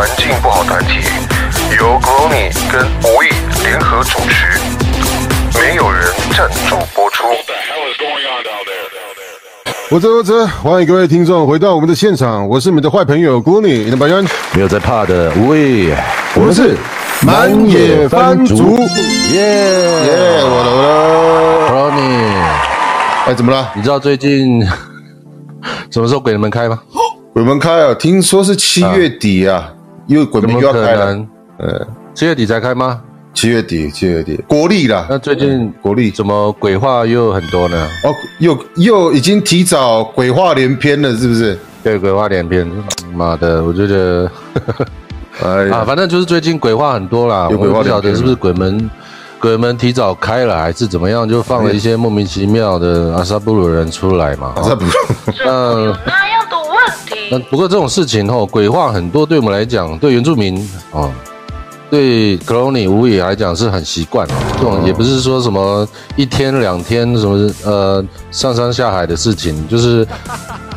环境不好团体，由 Gloomy 跟无意联合主持，没有人赞助播出。我这我这，欢迎各位听众回到我们的现场，我是你们的坏朋友 Gloomy，你的白人，没有在怕的无畏，我们是满野番族，耶耶，我的我的，g r o n y 哎，怎么了？你知道最近什么时候鬼门开吗？鬼门开啊！听说是七月底啊，又鬼怎么可门又要开了，能？呃，七月底才开吗？七月底，七月底，国历啦，那最近国历怎么鬼话又很多呢？哦，又又已经提早鬼话连篇了，是不是？对，鬼话连篇，妈的，我觉得哎呀啊，，反正就是最近鬼话很多啦，有鬼话我也不晓得是不是鬼门。鬼门提早开了还是怎么样？就放了一些莫名其妙的阿萨布鲁人出来嘛。这不那那样的问那，不过这种事情哦，鬼话很多，对我们来讲，对原住民哦，对 c l o n y 无语来讲是很习惯哦。这种也不是说什么一天两天什么呃上山下海的事情，就是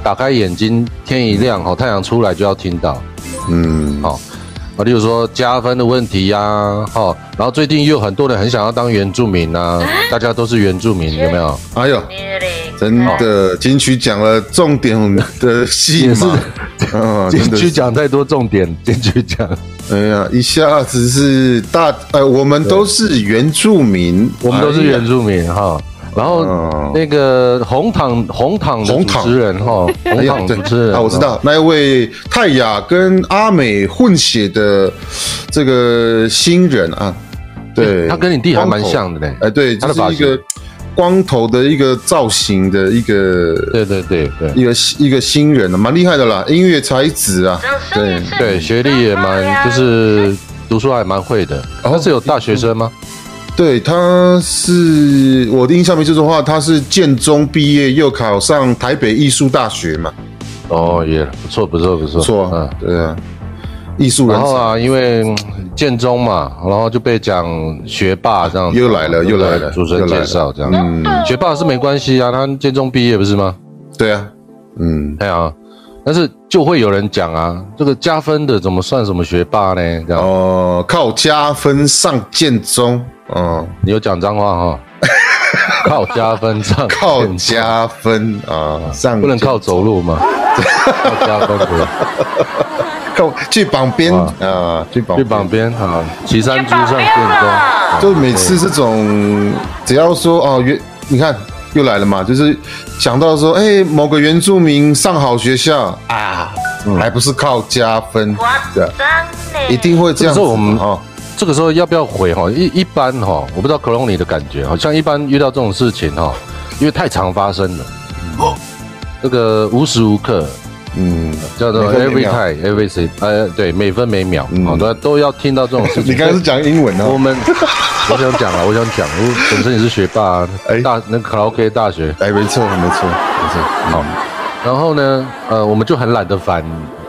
打开眼睛，天一亮哦，太阳出来就要听到嗯，哦。啊，例如说加分的问题呀、哦，然后最近又有很多人很想要当原住民呐、大家都是原住民，有没有？哎呦，真的金曲奖了重点的戏嘛，是。去讲太多重点，金曲奖。哎呀，一下子是大，呃，我们都是原住民，我们都是原住民哈。然后哦。那个红毯红毯的主红糖。持人哈，哎红糖呀对主持人啊，我知道那一位泰雅跟阿美混血的这个新人啊，对，他跟你弟还蛮像的嘞哎，对，他是一个光头的一个造型的一个对对对对。一个一个新人啊，蛮厉害的啦，音乐才子啊，对，对，学历也蛮就是读书还蛮会的。哦。他是有大学生吗？对，他是我的印象没错的话，他是建中毕业，又考上台北艺术大学嘛，哦，也不错不错不错。不错，嗯。对啊，艺术人才，然后啊，因为嗯建中嘛，然后就被讲学霸这样子，又来了又来了主持人介绍这样。嗯，学霸是没关系啊，他建中毕业不是吗？对啊，嗯，对啊，但是就会有人讲啊，这个加分的怎么算什么学霸呢？这样，哦，靠加分上建中，哦，你有讲脏话哈？靠加分上靠加分啊，上不能靠走路吗？靠加分可以靠去旁边哇啊，去旁去旁边啊，骑山猪上建中，就每次这种，只要说哦，原你看又来了嘛，就是想到说，哎，某个原住民上好学校啊，还不是靠加分，一定会这样子这个时候我们哦，这个时候要不要回哈？一一般哈，我不知道 o n y 的感觉，好像一般遇到这种事情哈，因为太常发生了，这个无时无刻嗯，叫做 every time every second，呃，对，每分每秒，嗯。哦，都都要听到这种事情。你刚才是讲英文啊，我们，我想讲啊，我想讲，我本身也是学霸啊，哎。大那个卡拉 OK 大学，哎，没错，没错，没错，好，然后呢，呃，我们就很懒得反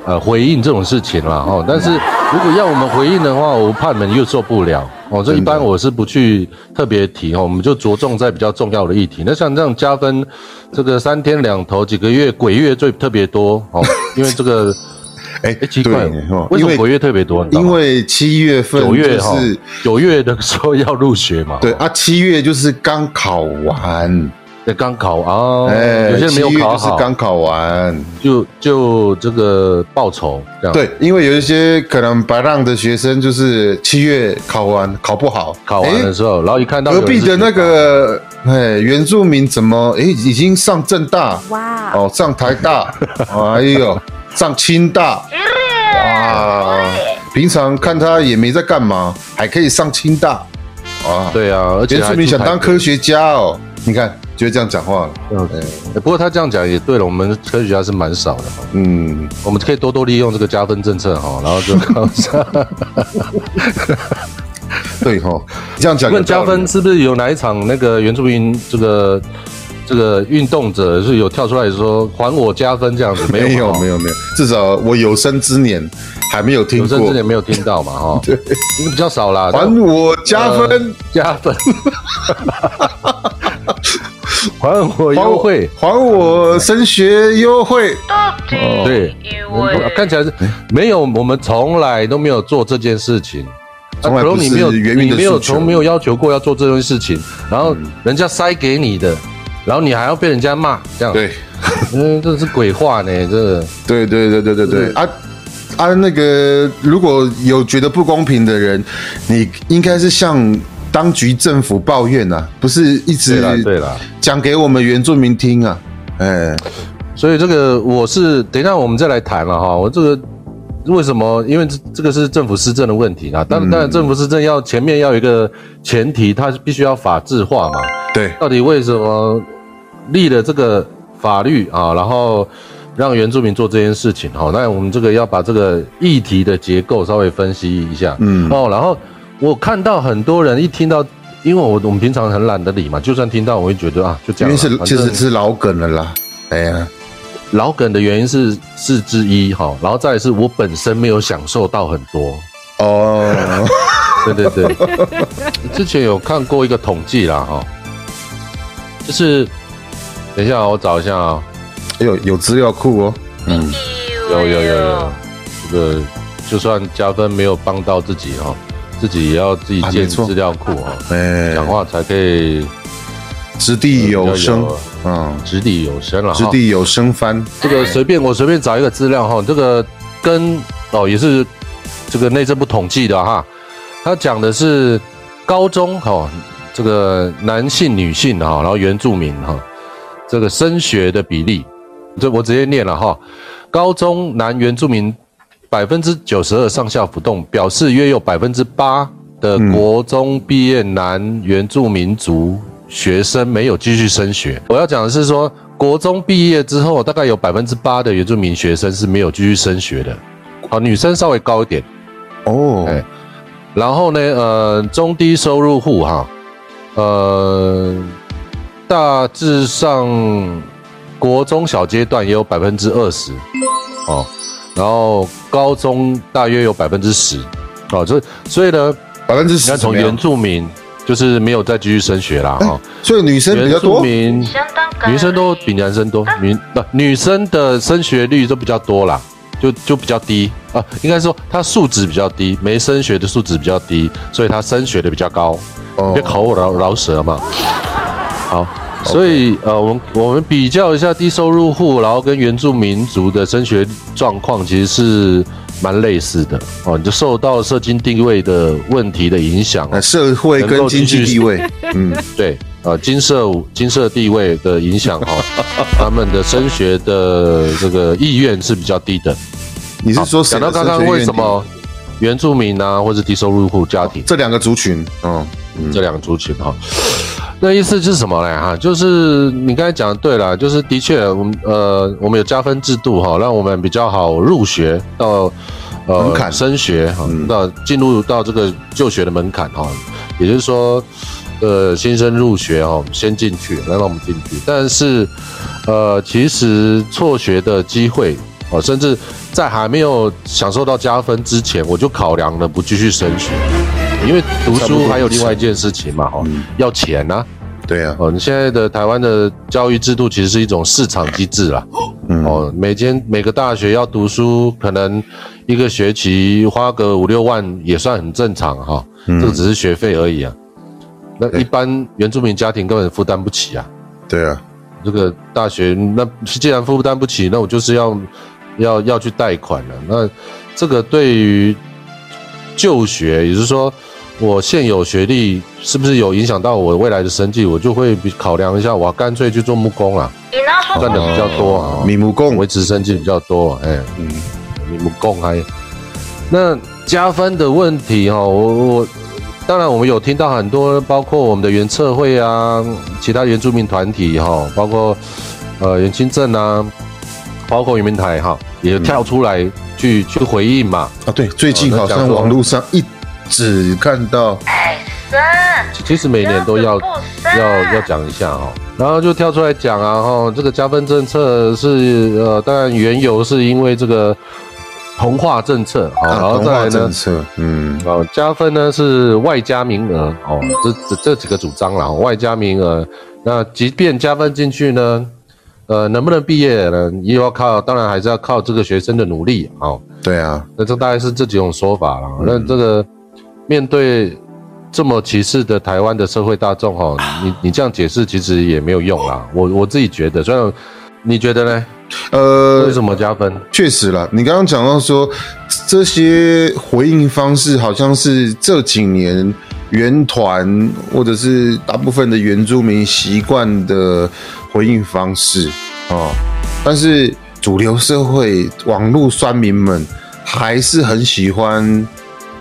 呃回应这种事情了，哦，但是如果要我们回应的话，我怕你们又受不了哦，这一般我是不去特别提哦，我们就着重在比较重要的议题。那像这样加分，这个三天两头几个月鬼月最特别多哦，因为这个 哎哎奇怪为为什么鬼月特别多？因为七月份九月哈就是，九月的时候要入学嘛，对啊，七月就是刚考完，对，刚考啊，哎，有些人没有七月就是考，刚考完，就就这个报酬这样。，对，因为有一些可能白浪的学生就是七月考完考不好，考完的时候，然后一看到隔壁的那个哎原住民怎么哎已经上正大。哇，哦，上台大，哎呦，上清大，哇，平常看他也没在干嘛，还可以上清大，啊，对啊，而且原住民想当科学家哦，你看就会这样讲话了。嗯，不过他这样讲也对了，我们科学家是蛮少的哈，嗯，我们可以多多利用这个加分政策哈，然后就 靠上。对哈，这样讲问加分是不是有哪一场那个原住民这个这个运动者是有跳出来说还我加分这样子？没有没有没有没有，至少我有生之年还没有听有生之年没有听到嘛哈，对，应该比较少啦。还我加分，呃加分，还我优惠。还我升学优惠。对，看起来是没有，我们从来都没有做这件事情。从来你没有，你没有从没有要求过要做这件事情，然后人家塞给你的，然后你还要被人家骂，这样，对，嗯，这是鬼话呢，这对对对对对对啊啊！那个如果有觉得不公平的人，你应该是向当局政府抱怨呐、不是一直对啦对啦。讲给我们原住民听啊。哎，所以这个我是等一下我们再来谈了哈，我这个为什么？因为这这个是政府施政的问题啊。当然，当然政府施政要前面要有一个前提，它是必须要法制化嘛。对，到底为什么立了这个法律啊，然后让原住民做这件事情？哈，那我们这个要把这个议题的结构稍微分析一下。嗯哦，然后我看到很多人一听到，因为我我们平常很懒得理嘛，就算听到我会觉得啊，就这因为是其实是老梗了啦。哎呀，老梗的原因是是之一哈，然后再来是我本身没有享受到很多。哦，对对对，之前有看过一个统计啦哈，就是等一下我找一下啊，哎呦，有资料库哦。嗯，有有有有，这个就算加分没有帮到自己哈，自己也要自己建资料库哈，哎，讲话才可以掷地有声，嗯，掷地有声了。掷地有声翻。这个随便我随便找一个资料哈，这个跟哦也是这个内政部统计的哈，他讲的是高中哈这个男性、女性哈，然后原住民哈这个升学的比例，这我直接念了哈，高中男原住民百分之九十二上下浮动，表示约有百分之八的国中毕业男原住民族学生没有继续升学。我要讲的是说，国中毕业之后，大概有百分之八的原住民学生是没有继续升学的。好，女生稍微高一点，哦，哎然后呢，呃，中低收入户哈，呃，大致上国中小阶段也有百分之二十哦，然后高中大约有百分之十哦，所以所以呢，百分之你看从原住民就是没有再继续升学啦哈、哦。所以女生比原住较多。民女生都比男生多，女不女生的升学率都比较多啦，就就比较低啊，应该说她素质比较低，没升学的素质比较低，所以她升学的比较高。哦别口我饶饶舌嘛。好，所以呃，我们我们比较一下低收入户，然后跟原住民族的升学状况其实是蛮类似的哦，你就受到社经地位的问题的影响。社会跟经济地位，嗯，对，呃，金社金社地位的影响哈、哦，他们的升学的这个意愿是比较低的。你是说谁讲到刚刚为什么原住民啊，或是低收入户家庭这两个族群？嗯，这两个族群哈、那意思是什么嘞？哈，就是你刚才讲的对了，就是的确，我们呃，我们有加分制度哈，让我们比较好入学到呃门槛升学哈，嗯到进入到这个就学的门槛哈，也就是说，呃，新生入学哈，先进去，来让我们进去，但是呃，其实辍学的机会哦，甚至在还没有享受到加分之前，我就考量了不继续升学，因为读书还有另外一件事情嘛，哈、嗯要钱呐、对啊，哦，你现在的台湾的教育制度其实是一种市场机制啦。嗯，哦，每间每个大学要读书，可能一个学期花个五六万也算很正常哈、嗯这个只是学费而已啊。那一般原住民家庭根本负担不起啊。对啊，这个大学那既然负担不起，那我就是要要要去贷款了。那这个对于就学，也就是说我现有学历是不是有影响到我未来的生计，我就会比考量一下，我干脆去做木工啊，赚的比较多。啊，米木工。维持生计比较多，哎，嗯，你木工还那加分的问题哈、哦，我我当然我们有听到很多，包括我们的原测会啊，其他原住民团体哈，包括呃原清镇啊，包括原民台哈，也跳出来去去回应嘛。啊，对，最近好像网络上一直看到，其其实每年都要要要讲一下哦，然后就跳出来讲啊哈，这个加分政策是呃，当然缘由是因为这个同化政策，好，然后啊同化再来呢，政策，嗯，哦，加分呢是外加名额哦，这这这几个主张啦，哦外加名额。那即便加分进去呢，呃，能不能毕业呢？又要靠，当然还是要靠这个学生的努力哦。对啊，那这大概是这几种说法啦。那这个面对这么歧视的台湾的社会大众哈，你你这样解释其实也没有用啦。我我自己觉得，虽然你觉得呢？呃为，什么加分？确实啦，你刚刚讲到说这些回应方式，好像是这几年原团或者是大部分的原住民习惯的回应方式哦，但是主流社会网络酸民们还是很喜欢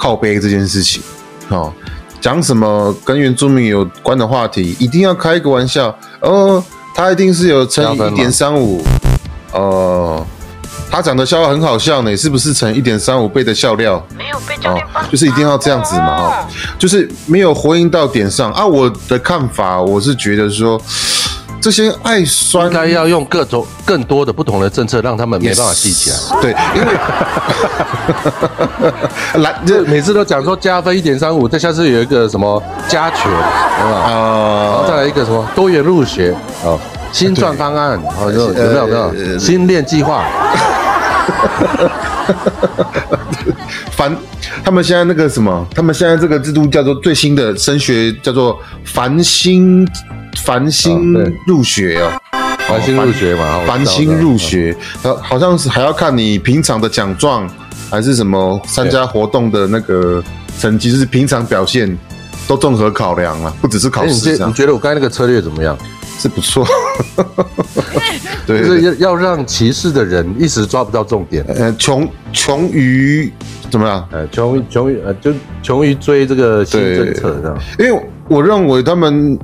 靠背这件事情哦。讲什么跟原住民有关的话题，一定要开一个玩笑哦，他一定是有乘以一点三五，哦，他讲的笑话很好笑呢，是不是乘一点三五倍的笑料？没有被教哦练帮，就是一定要这样子嘛，哈、就是没有回应到点上啊。我的看法，我是觉得说，这些爱酸应该要用各种更多的不同的政策，让他们没办法记起来。对，因为 来这每次都讲说加分一点三五，再下次有一个什么加权，对吧？然后啊，再来一个什么多元入学啊，新转方案哦，有有没有有没呃有新练计划？凡，他们现在那个什么，他们现在这个制度叫做最新的升学叫做繁星繁星入学哦。繁星入学嘛，哦繁星入，学，呃，好像是还要看你平常的奖状，还是什么参加活动的那个成绩，就是平常表现都综合考量了，不只是考试这样，觉你觉得我刚才那个策略怎么样？是不错。对就是要要让歧视的人一时抓不到重点，呃，穷穷于怎么样？呃，穷于穷于呃，就穷于追这个新政策这样。因为我认为他们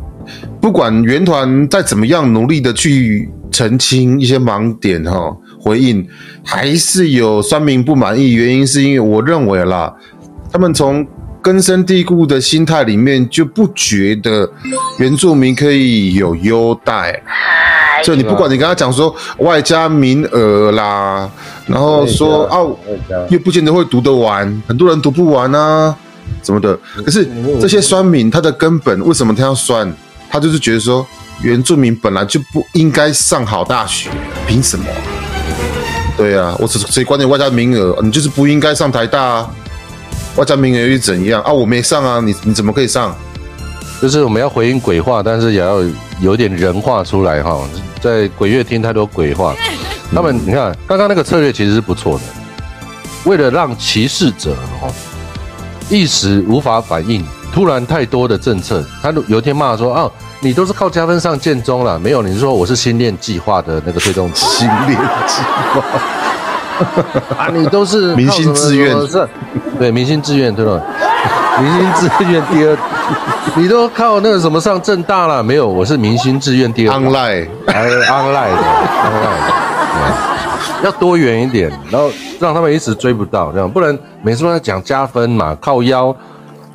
不管原团再怎么样努力的去澄清一些盲点哈，回应还是有酸民不满意。原因是因为我认为啦，他们从根深蒂固的心态里面就不觉得原住民可以有优待。就你不管你跟他讲说外加名额啦，然后说啊，又不见得会读得完，很多人读不完啊，什么的。可是这些酸民，他的根本为什么他要酸？他就是觉得说，原住民本来就不应该上好大学，凭什么？对啊，我只谁管你外加名额？你就是不应该上台大啊！外加名额又怎样啊？我没上啊，你你怎么可以上？就是我们要回应鬼话，但是也要有点人话出来哈。在鬼月听太多鬼话，他们你看刚刚那个策略其实是不错的，为了让歧视者哦一时无法反应，突然太多的政策，他有一天骂说啊，你都是靠加分上建中了，没有，你是说我是新练计划的那个推动新练计划，啊，你都是明星志愿。是对，明星志愿对吧？明星志愿第二，你都靠那个什么上正大了？没有？我是明星志愿第二。Online 还有 online 的 online 的，要多远一点，然后让他们一直追不到，这样。不然每次都在讲加分嘛，靠腰。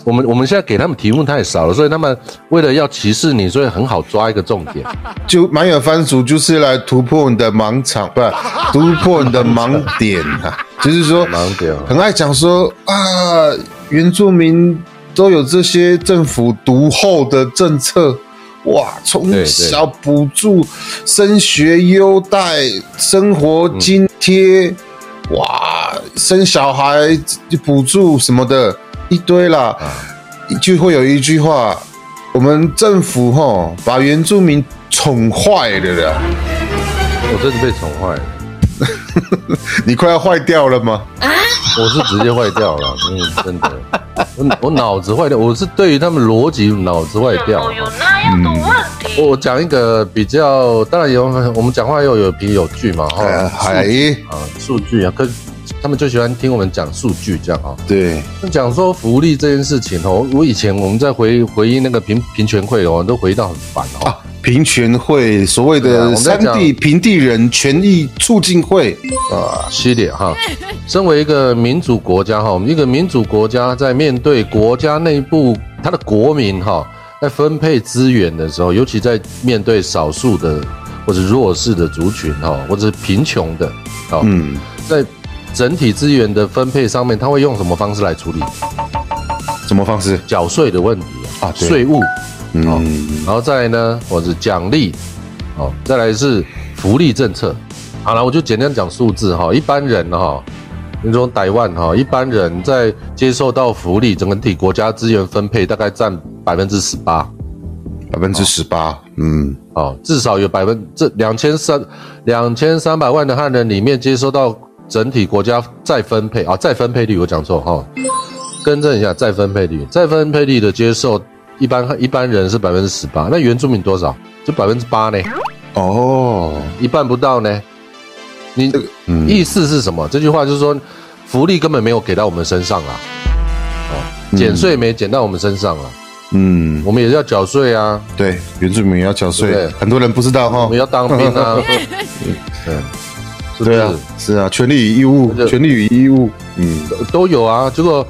我们我们现在给他们题目太少了，所以他们为了要歧视你，所以很好抓一个重点。就满眼番薯就是来突破你的盲场，不是突破你的盲点啊！就是说，盲点啊很爱讲说啊，原住民都有这些政府独厚的政策，哇，从小补助、升学优待、生活津贴，哇，生小孩补助什么的，一堆啦，就会有一句话。我们政府吼把原住民宠坏了啦，我真的被宠坏了，你快要坏掉了吗？我是直接坏掉了，嗯，真的，我我脑子坏掉，我是对于他们逻辑脑子坏掉怎么。有那样的问题？我讲一个比较，当然有我们讲话要有凭有据嘛，哈、呃，还啊，数据啊，可他们就喜欢听我们讲数据这样啊。对，那讲说福利这件事情哦，我以前我们在回回忆那个平平权会哦，都回忆到很烦哦。啊，平权会所谓的三地平地人权益促进会啊，系列哈，身为一个民主国家哈，我们一个民主国家在面对国家内部它的国民哈，在分配资源的时候，尤其在面对少数的或者弱势的族群哈，或者是贫穷的，啊，嗯，在整体资源的分配上面，他会用什么方式来处理？什么方式？缴税的问题啊税务，嗯，然后再来呢，或者奖励，哦，再来是福利政策。好了，我就简单讲数字哈，一般人哈，那种百万哈，一般人在接受到福利，整体国家资源分配大概占百分之十八，百分之十八，嗯，哦，至少有百分这两千三两千三百万的汉人里面接收到整体国家再分配啊，再分配率我讲错哈，更正一下，再分配率，再分配率的接受一般一般人是百分之十八，那原住民多少？就百分之八呢，哦，一半不到呢。你这个意思是什么？这句话就是说，福利根本没有给到我们身上啊，哦，减税没减到我们身上啊，嗯，我们也是要缴税啊，对，原住民也要缴税对，很多人不知道哈。我们，要当兵啊，对，对啊是？，啊，权利与义务这，权利与义务，嗯，都有啊。结果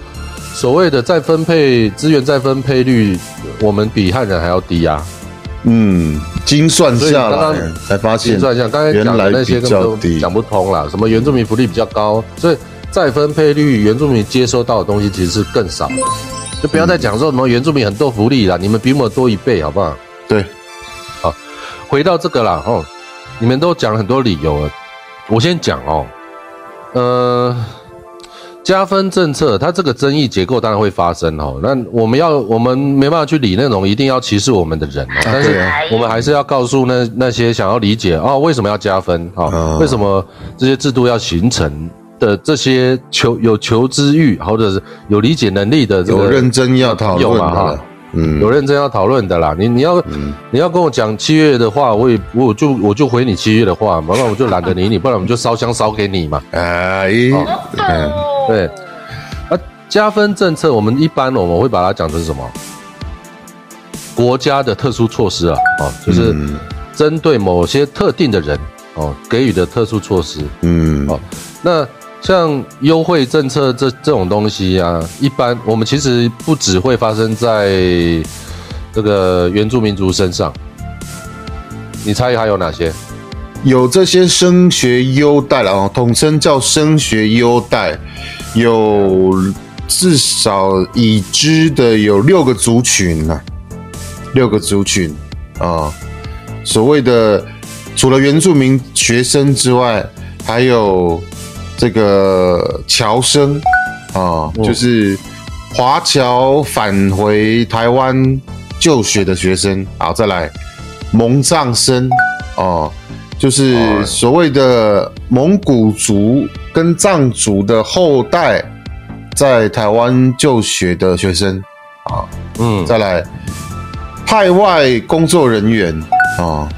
所谓的再分配资源再分配率，我们比汉人还要低啊。嗯，精算下来才发现精，算下，刚才讲的那些根本都讲不通啦。什么原住民福利比较高，所以再分配率原住民接收到的东西其实是更少的。就不要再讲说什么原住民很多福利啦，你们比我们多一倍，好不好？对，好回到这个啦，哦，你们都讲了很多理由了，我先讲哦，呃，加分政策它这个争议结构当然会发生哦，那我们要我们没办法去理那种一定要歧视我们的人哦，但是我们还是要告诉那那些想要理解哦为什么要加分？哦，哦。为什么这些制度要形成的这些求有求知欲或者是有理解能力的这个有认真要讨论嘛哈嗯，有认真要讨论的啦。你你要、你要跟我讲七月的话，我也我就我就回你七月的话，不然我就懒得理你，不然我们就烧香烧给你嘛。哎，嗯，对，啊，加分政策我们一般我们会把它讲成什么？国家的特殊措施啊，哦，就是嗯针对某些特定的人哦给予的特殊措施。嗯，哦那像优惠政策这这种东西啊，一般我们其实不只会发生在这个原住民族身上。你猜还有哪些？有这些升学优待了哦，统称叫升学优待，有至少已知的有六个族群呐、六个族群啊、所谓的除了原住民学生之外，还有这个侨生啊、就是华侨返回台湾就学的学生，好，再来蒙藏生哦，就是所谓的蒙古族跟藏族的后代在台湾就学的学生。啊，嗯，再来派外工作人员啊、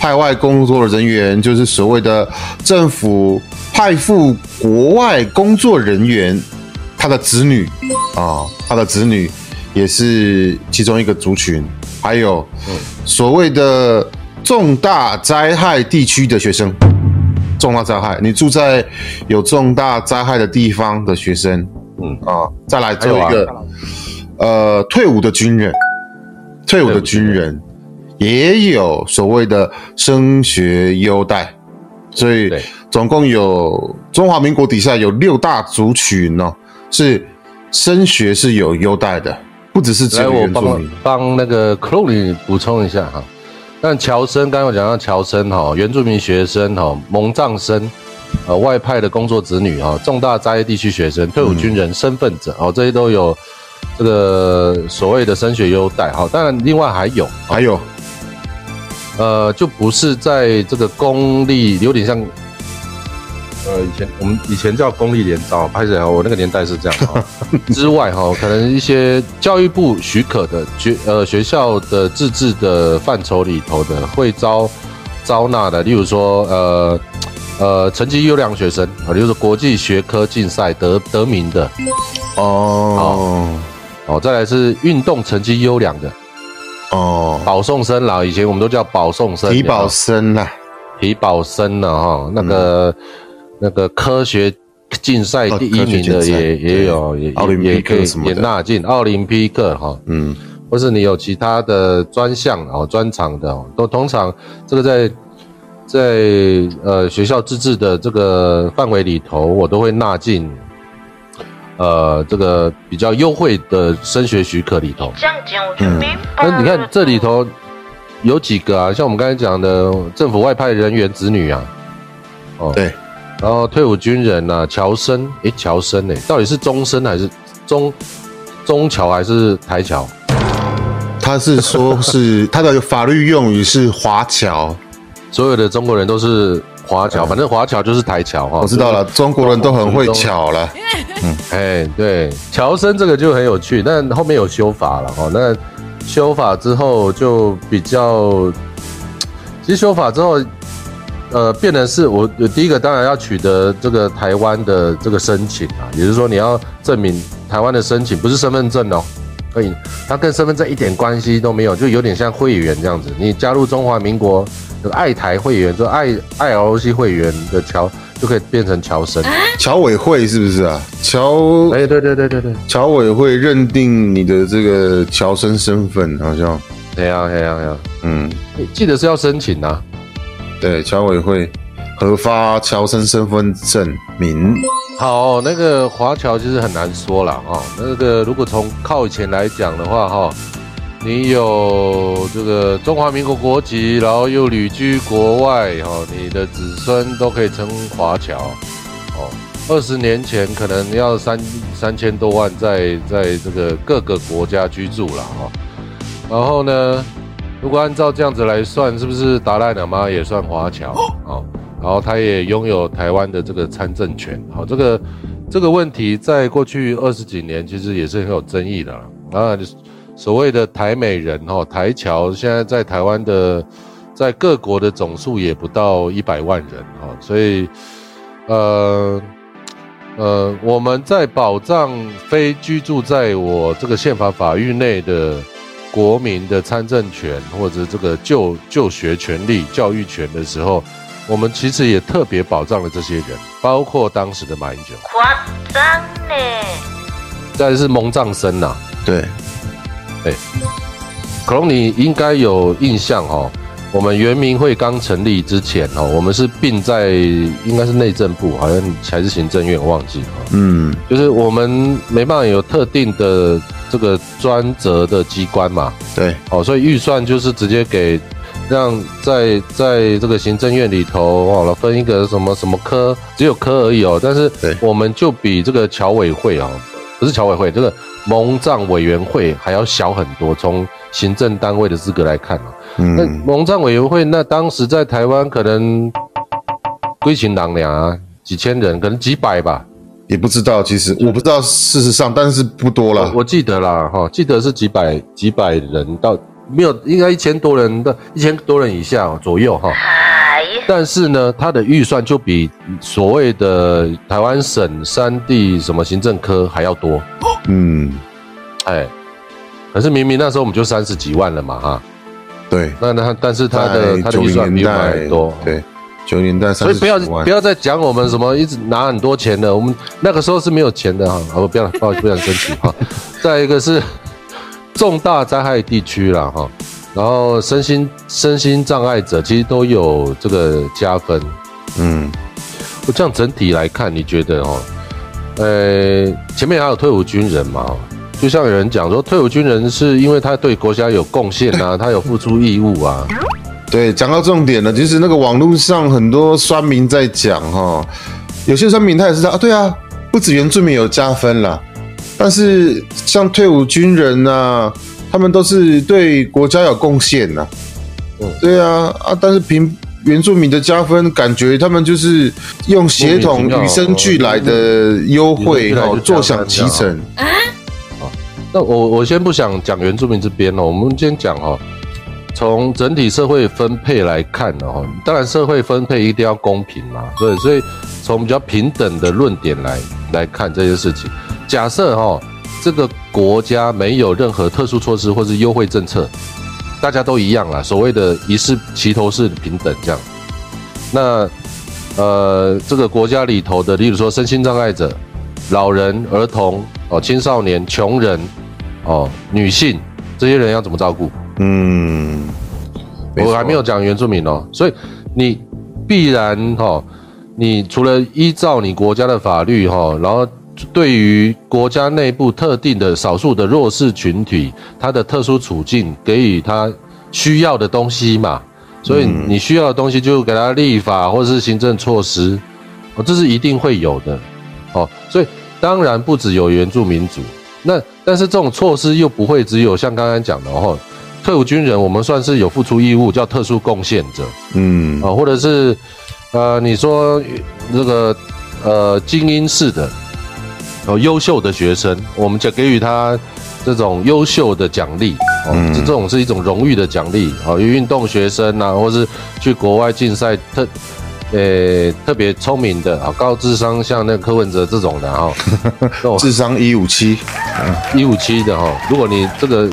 派外工作人员就是所谓的政府派赴国外工作人员，他的子女啊、他的子女也是其中一个族群，还有所谓的重大灾害地区的学生。重大灾害，你住在有重大灾害的地方的学生，嗯。啊，再来一个，呃，退伍的军人，退伍的军人也有所谓的升学优待，所以总共有中华民国底下有六大族群哦，是升学是有优待的，不只是只来，有我帮原住民。帮那个 l o e 补充一下哈。但侨生，刚刚我讲到侨生哈，原住民学生哈，蒙藏生，呃，外派的工作子女哈，重大灾害地区学生、退伍军人、身份者哦，这些都有这个所谓的升学优待哈。当然，另外还有还有呃，就不是在这个公立，有点像，呃，以前我们以前叫公立联招，拍起来我那个年代是这样 哈。之外哈，可能一些教育部许可的学呃学校的自治的范畴里头的会招招纳的，例如说呃呃成绩优良学生啊，例如说国际学科竞赛得得名的哦哦，再来是运动成绩优良的哦，保送生啦，以前我们都叫保送生，体保生啦，体保生了哈，那个、那个科学竞赛第一名的也也有，也奥林匹克也可以什么也纳进奥林匹克哈，嗯，或是你有其他的专项哦专长的哦，都通常这个在在呃学校自治的这个范围里头，我都会纳进呃这个比较优惠的升学许可里头。这样讲我就明白了。那你看这里头有几个啊？像我们刚才讲的政府外派人员子女啊，哦，对，然后退伍军人呐、侨生，诶，侨生诶，到底是中生还是中中侨还是台侨？他是说是 他的法律用语是华侨，所有的中国人都是华侨，反正华侨就是台侨哈。我知道了，中国人都很会巧了，嗯 哎，对，侨生这个就很有趣，但后面有修法了哈。那修法之后就比较，其实修法之后，呃，变的是我第一个当然要取得这个台湾的这个申请啊，也就是说你要证明台湾的申请不是身份证哦，可以，它跟身份证一点关系都没有，就有点像会员这样子，你加入中华民国这个爱台会员，就爱爱 LOC 会员的侨就可以变成侨生。侨委会是不是啊？侨哎，对对对对对。侨委会认定你的这个侨生身份，好像，对呀，对呀，对呀，嗯，记得是要申请啊。对，侨委会核发侨生身份证明，好，那个华侨其实很难说了哈、哦。那个如果从靠以前来讲的话哈、你有这个中华民国国籍，然后又旅居国外哈、你的子孙都可以称华侨哦。二十年前可能要三三千多万在在这个各个国家居住了哈、然后呢，如果按照这样子来算，是不是达赖喇嘛也算华侨？哦，然后他也拥有台湾的这个参政权。好、这个这个问题在过去二十几年其实也是很有争议的啦。啊，所谓的台美人哦，台侨现在在台湾的在各国的总数也不到一百万人哦，所以呃。呃，我们在保障非居住在我这个宪法法域内的国民的参政权或者这个就就学权利、教育权的时候，我们其实也特别保障了这些人，包括当时的马英九，夸张呢。再来是蒙藏生呐、对，可能你应该有印象哦。我们原民会刚成立之前哦，我们是并在应该是内政部，好像还是行政院，忘记了。嗯，就是我们没办法有特定的这个专责的机关嘛，对，哦，所以预算就是直接给让在在这个行政院里头好了，分一个什么什么科，只有科而已哦，但是我们就比这个侨委会啊、不是侨委会，这个蒙藏委员会还要小很多，从行政单位的资格来看啊，那嗯，蒙藏委员会那当时在台湾可能归情党俩啊，几千人，可能几百吧，也不知道，其实我不知道事实上，但是不多了，我记得啦，哈，记得是几百几百人到没有，应该一千多人的，一千多人以下左右哈。哎呀，但是呢，它的预算就比所谓的台湾省三地什么行政科还要多，嗯，哎。可是明明那时候我们就三十几万了嘛，哈，对，那那但是它的它的预算比我们还多，对，九零年代三十所以不要不，要再讲我们什么一直拿很多钱的，我们那个时候是没有钱的哈。哦，不要了不好意思，不想生气哈。再一个是重大灾害地区啦哈，然后身心身心障碍者其实都有这个加分。嗯，我这样整体来看，你觉得哦？呃，前面还有退伍军人嘛，哦就像有人讲说，退伍军人是因为他对国家有贡献啊，他有付出义务啊。对，讲到重点了，就是那个网络上很多酸民在讲哈，有些酸民他也是啊，对啊，不止原住民有加分啦，但是像退伍军人啊，他们都是对国家有贡献呐。嗯对啊啊，但是凭原住民的加分，感觉他们就是用血统莫名其妙与生俱来的优惠哦，坐享其成啊。那我我先不想讲原住民这边哦，我们先讲哦，从整体社会分配来看呢，哈，当然社会分配一定要公平嘛，对，所以从比较平等的论点来来看这些事情。假设哈，这个国家没有任何特殊措施或是优惠政策，大家都一样啦，所谓的一视齐头式平等这样。那呃，这个国家里头的，例如说身心障碍者、老人、儿童、哦青少年、穷人、哦女性这些人要怎么照顾？嗯，我还没有讲原住民哦，所以你必然哈、哦，你除了依照你国家的法律哈、哦，然后对于国家内部特定的少数的弱势群体，他的特殊处境给予他需要的东西嘛，所以你需要的东西就给他立法或是行政措施，哦，这是一定会有的，哦，所以当然不只有原住民族，那但是这种措施又不会只有像刚刚讲的哈，退伍军人我们算是有付出义务，叫特殊贡献者嗯。啊、或者是呃你说那个呃精英式的哦优秀的学生，我们就给予他这种优秀的奖励哦，嗯这这种是一种荣誉的奖励哦，有运动学生啊，或是去国外竞赛特。呃，特别聪明的啊，高智商，像那个柯文哲这种的哈、智商一五七，一五七的哈，如果你这个，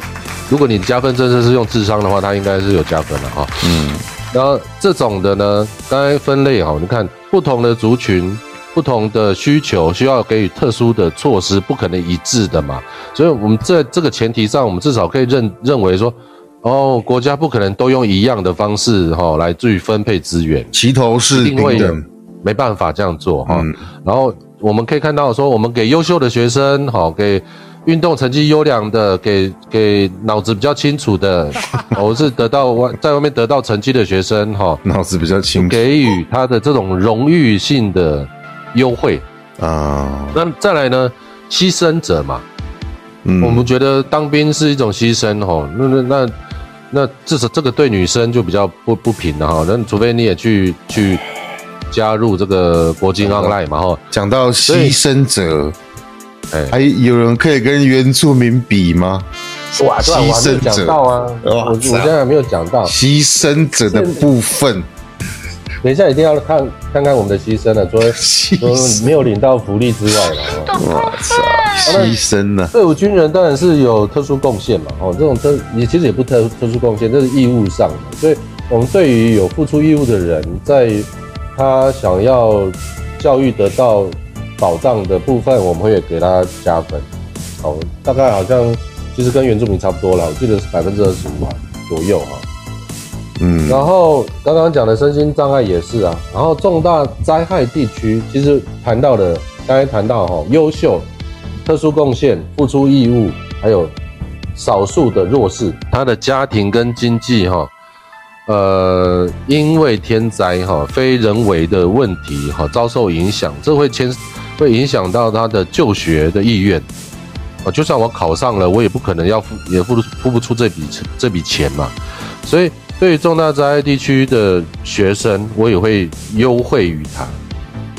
如果你加分政策是用智商的话，他应该是有加分的哈。嗯然后这种的呢，刚才分类哈，你看不同的族群、不同的需求，需要给予特殊的措施，不可能一致的嘛。所以我们在这个前提上，我们至少可以认认为说，哦，国家不可能都用一样的方式哈来去分配资源。齐头式一定会有平等，没办法这样做哈。嗯然后我们可以看到说，我们给优秀的学生，哈，给运动成绩优良的，给给脑子比较清楚的，我 是得到外在外面得到成绩的学生，哈，脑子比较清楚给予他的这种荣誉性的优惠。啊，那再来呢，牺牲者嘛，嗯我们觉得当兵是一种牺牲哈，那那那那至少这个对女生就比较不不平了哈。那除非你也去去加入这个国际 online 嘛哈，讲到牺牲者，哎，还有人可以跟原住民比吗？哇，对啊，我还没讲到啊，我我现在还没有讲到，牺牲者的部分，等一下一定要看看看我们的牺牲了，除了没有领到福利之外了哈。我操，牺牲了，退伍军人当然是有特殊贡献嘛，哦，这种特也其实也不特特殊贡献，这是义务上的，所以我们对。于有付出义务的人，在他想要教育得到保障的部分，我们会给他加分，好，大概好像其实跟原住民差不多了，我记得是百分之二十五左右哈。嗯然后刚刚讲的身心障碍也是啊，然后重大灾害地区，其实谈到的，刚才谈到哈、优秀、特殊贡献、付出义务，还有少数的弱势，他的家庭跟经济哈、呃，因为天灾哈、非人为的问题哈、遭受影响，这会牵会影响到他的就学的意愿。啊，就算我考上了，我也不可能要付，也付付不出这笔这笔钱嘛。所以对于重大灾害地区的学生，我也会优惠于他。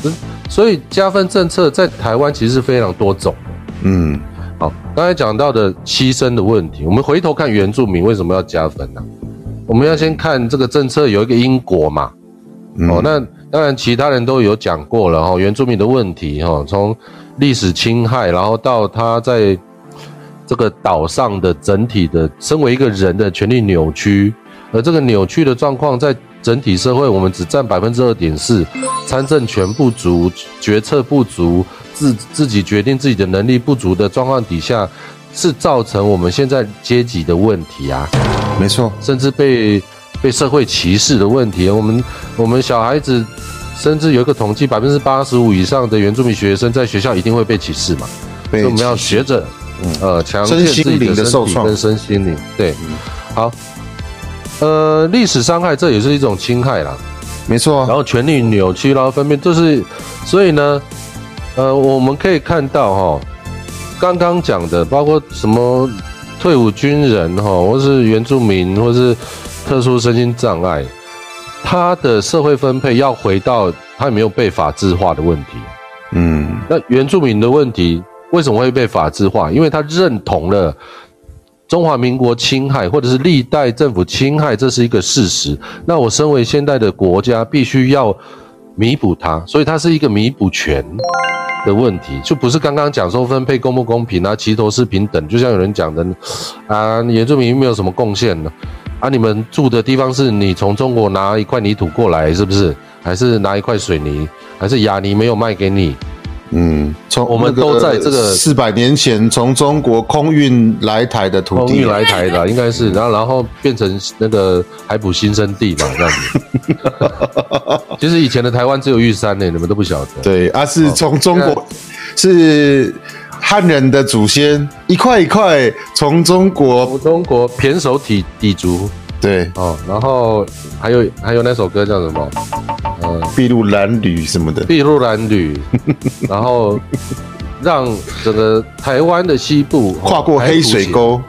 嗯所以加分政策在台湾其实是非常多种的。嗯好，刚才讲到的牺牲的问题，我们回头看原住民为什么要加分呢、我们要先看这个政策有一个因果嘛。嗯哦，那当然其他人都有讲过了哈、哦，原住民的问题哈、哦，从历史侵害，然后到他在这个岛上的整体的身为一个人的权利扭曲，而这个扭曲的状况在整体社会，我们只占百分之二点四，参政权不足，决策不足，自自己决定自己的能力不足的状况底下，是造成我们现在阶级的问题啊。没错，甚至被被社会歧视的问题。我们我们小孩子，甚至有一个统计，百分之八十五以上的原住民学生在学校一定会被歧视嘛，所以我们要学着，呃，强健身自己的身体跟身心灵。对，好，呃，历史伤害这也是一种侵害啦。没错啊，然后权力扭曲，然后分辨，就是所以呢，呃，我们可以看到哈、刚刚讲的，包括什么退伍军人哈、或是原住民，或是特殊身心障碍，他的社会分配要回到他有没有被法制化的问题。嗯那原住民的问题为什么会被法制化？因为他认同了中华民国侵害，或者是历代政府侵害，这是一个事实。那我身为现代的国家，必须要弥补它，所以它是一个弥补权的问题，就不是刚刚讲说分配公不公平啊，齐头是平等。就像有人讲的啊，原住民没有什么贡献呢，啊，你们住的地方是你从中国拿一块泥土过来，是不是？还是拿一块水泥，还是哑泥没有卖给你？嗯，从我们都在这个四百年前从中国空运来台的土地空运来台的，应该是，然后然后变成那个海捕新生地嘛，这样子。其实以前的台湾只有玉山呢，你们都不晓得。对，啊，是从中国是汉人的祖先一块一块从中国中国胼手体底足对。哦，然后还有还有那首歌叫什么？嗯，筚路蓝缕什么的，筚路蓝缕，然后让整个台湾的西部哦跨过黑水，沟，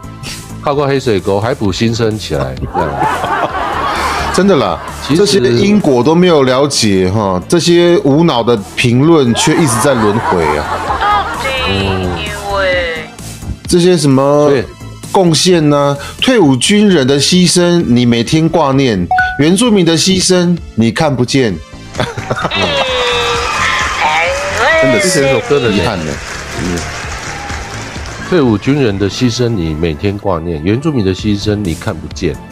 跨过黑水沟，海埔新生起来，这样。真的啦，其实这些因果都没有了解哈，这些无脑的评论却一直在轮回啊，到底因为这些什么对贡献呢？退伍军人的牺牲你每天挂念，原住民的牺牲你看不见，真的这是首歌的遗憾的。退伍军人的牺牲你每天挂念，原住民的牺牲你看不见。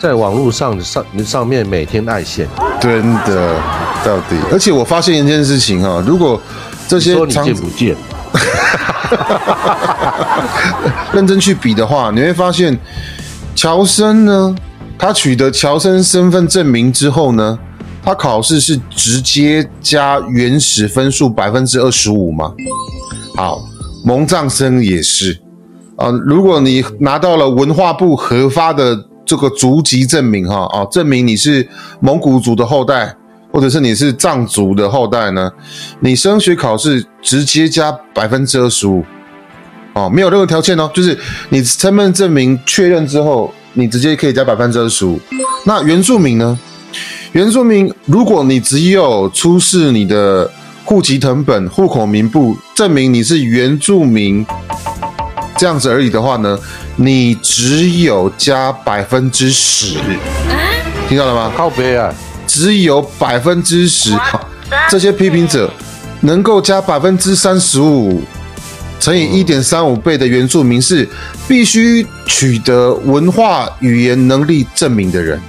在网络上上上面每天爱现，真的，到底，而且我发现一件事情哈，如果这些说你长见不见？认真去比的话，你会发现，乔森呢，他取得乔森身份证明之后呢，他考试是直接加原始分数百分之二十五嘛。好，蒙藏生也是啊、如果你拿到了文化部核发的这个族籍证明哈啊，证明你是蒙古族的后代，或者是你是藏族的后代呢，你升学考试直接加百分之二十五。哦，没有任何条件哦，就是你身份证明确认之后，你直接可以加百分之二十五。那原住民呢？原住民，如果你只有出示你的户籍成本、户口名簿，证明你是原住民这样子而已的话呢，你只有加百分之十，听到了吗？靠背啊，只有百分之十。这些批评者能够加百分之三十五乘以一点三五倍的原住民是必须取得文化语言能力证明的人。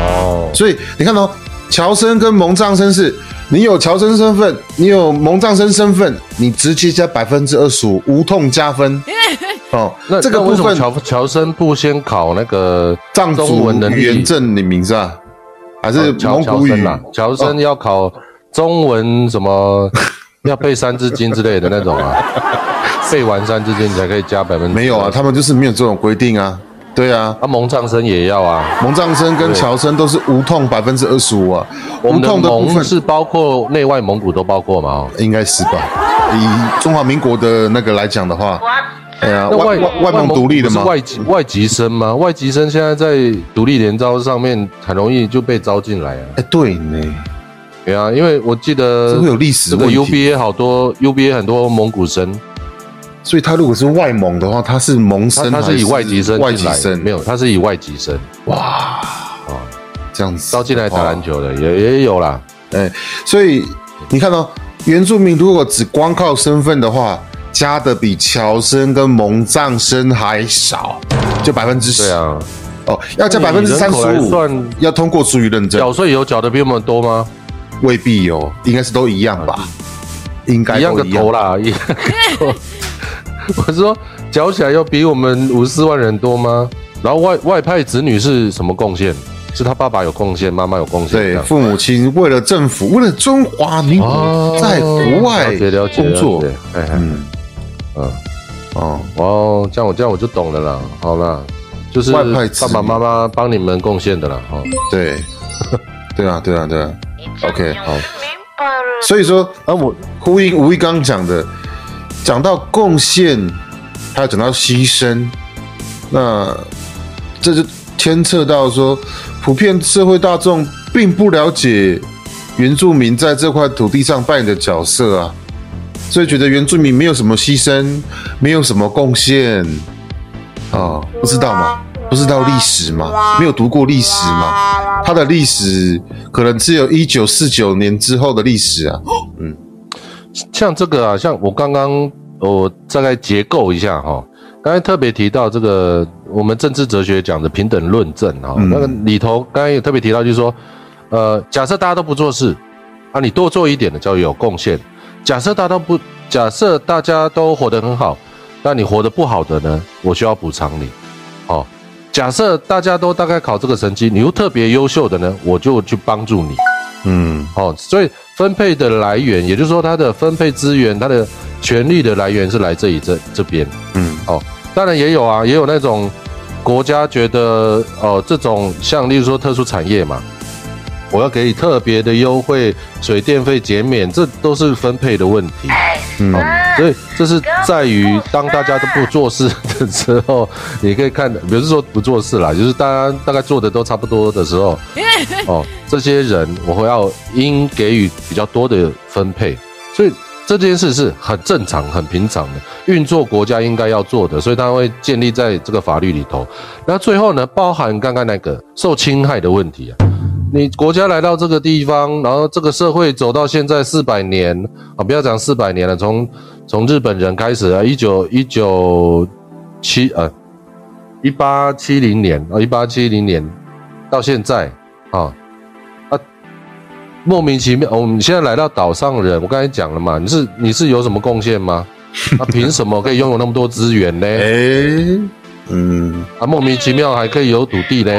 哦，所以你看哦，乔生跟蒙藏生是，你有乔生身份，你有蒙藏生身份，你直接加百分之二十五，无痛加分。哦，那这个部分那为什么乔乔生不先考那个藏中族文能力言证你名字啊，还是哦乔蒙古语乔生？啊，乔生要考中文什么，要背三字经之类的那种啊，背完三字经才可以加百分之没有啊，他们就是没有这种规定啊。对啊，啊，蒙藏生也要啊。蒙藏生跟乔生都是无痛百分之二十五啊，无我们的痛的蒙是包括内外蒙古都包括嘛？哦，应该是吧？以中华民国的那个来讲的话，哎呀，那外外外蒙独立的吗？外籍外籍生吗？外籍生现在在独立联招上面很容易就被招进来啊。哎，对呢，对啊，因为我记得这会有历史这个问题 UBA 好多 UBA 很多蒙古生，所以他如果是外蒙的话，他是蒙生还他他是以外籍生外籍生没有，他是以外籍生哇这样子招进来打篮球。球的，也也有啦。哎，所以你看到、原住民如果只光靠身份的话，加的比乔生跟蒙藏生还少，就百分之十。对啊，哦，要加百分之三十五，算要通过族语认证，缴税有缴的比我们多吗？未必有，应该是都一样吧？应该一样都个头啦，一样个头。我说缴起来要比我们五十四万人多吗？然后外外派子女是什么贡献？是他爸爸有贡献，妈妈有贡献，对，父母亲为了政府，为了中华民哦国，在国外工作了解，哎哎嗯嗯，哦，哦，这样我这样我就懂了啦。好啦，就是外派爸爸妈妈帮你们贡献的啦。哦，对，对啊，对啊，对啊。OK，好。所以说，啊，我呼应吴一刚讲的，讲到贡献，还有讲到牺牲，那这就牵扯到说，普遍社会大众并不了解原住民在这块土地上扮演的角色啊。所以觉得原住民没有什么牺牲，没有什么贡献，啊，不知道吗？不知道历史吗？没有读过历史吗？他的历史可能只有一九四九年之后的历史啊。嗯像这个啊，像我刚刚我大概结构一下哈，刚才特别提到这个我们政治哲学讲的平等论证哈，嗯那个里头刚才也特别提到，就是说，呃，假设大家都不做事啊，你多做一点的叫有贡献；假设大家都不，假设大家都活得很好，那你活得不好的呢，我需要补偿你，哦。假设大家都大概考这个成绩，你又特别优秀的呢，我就去帮助你。嗯哦，所以分配的来源，也就是说，它的分配资源，它的权利的来源是来自于这这边。嗯哦，当然也有啊，也有那种国家觉得哦，这种像例如说特殊产业嘛，我要给你特别的优惠，水电费减免，这都是分配的问题。嗯所以这是在于当大家都不做事的时候，你可以看，比如说不做事啦，就是大家大概做的都差不多的时候，哦，这些人我会要应给予比较多的分配，所以这件事是很正常、很平常的运作国家应该要做的，所以它会建立在这个法律里头。那最后呢，包含刚刚那个受侵害的问题啊。你国家来到这个地方，然后这个社会走到现在四百年啊，不要讲四百年了，从从日本人开始啊，一九一九七呃一八七零年啊，一八七零年到现在啊啊，莫名其妙，我们现在来到岛上人，我刚才讲了嘛，你是你是有什么贡献吗？那凭什么可以拥有那么多资源呢？嗯，啊，莫名其妙还可以有土地呢？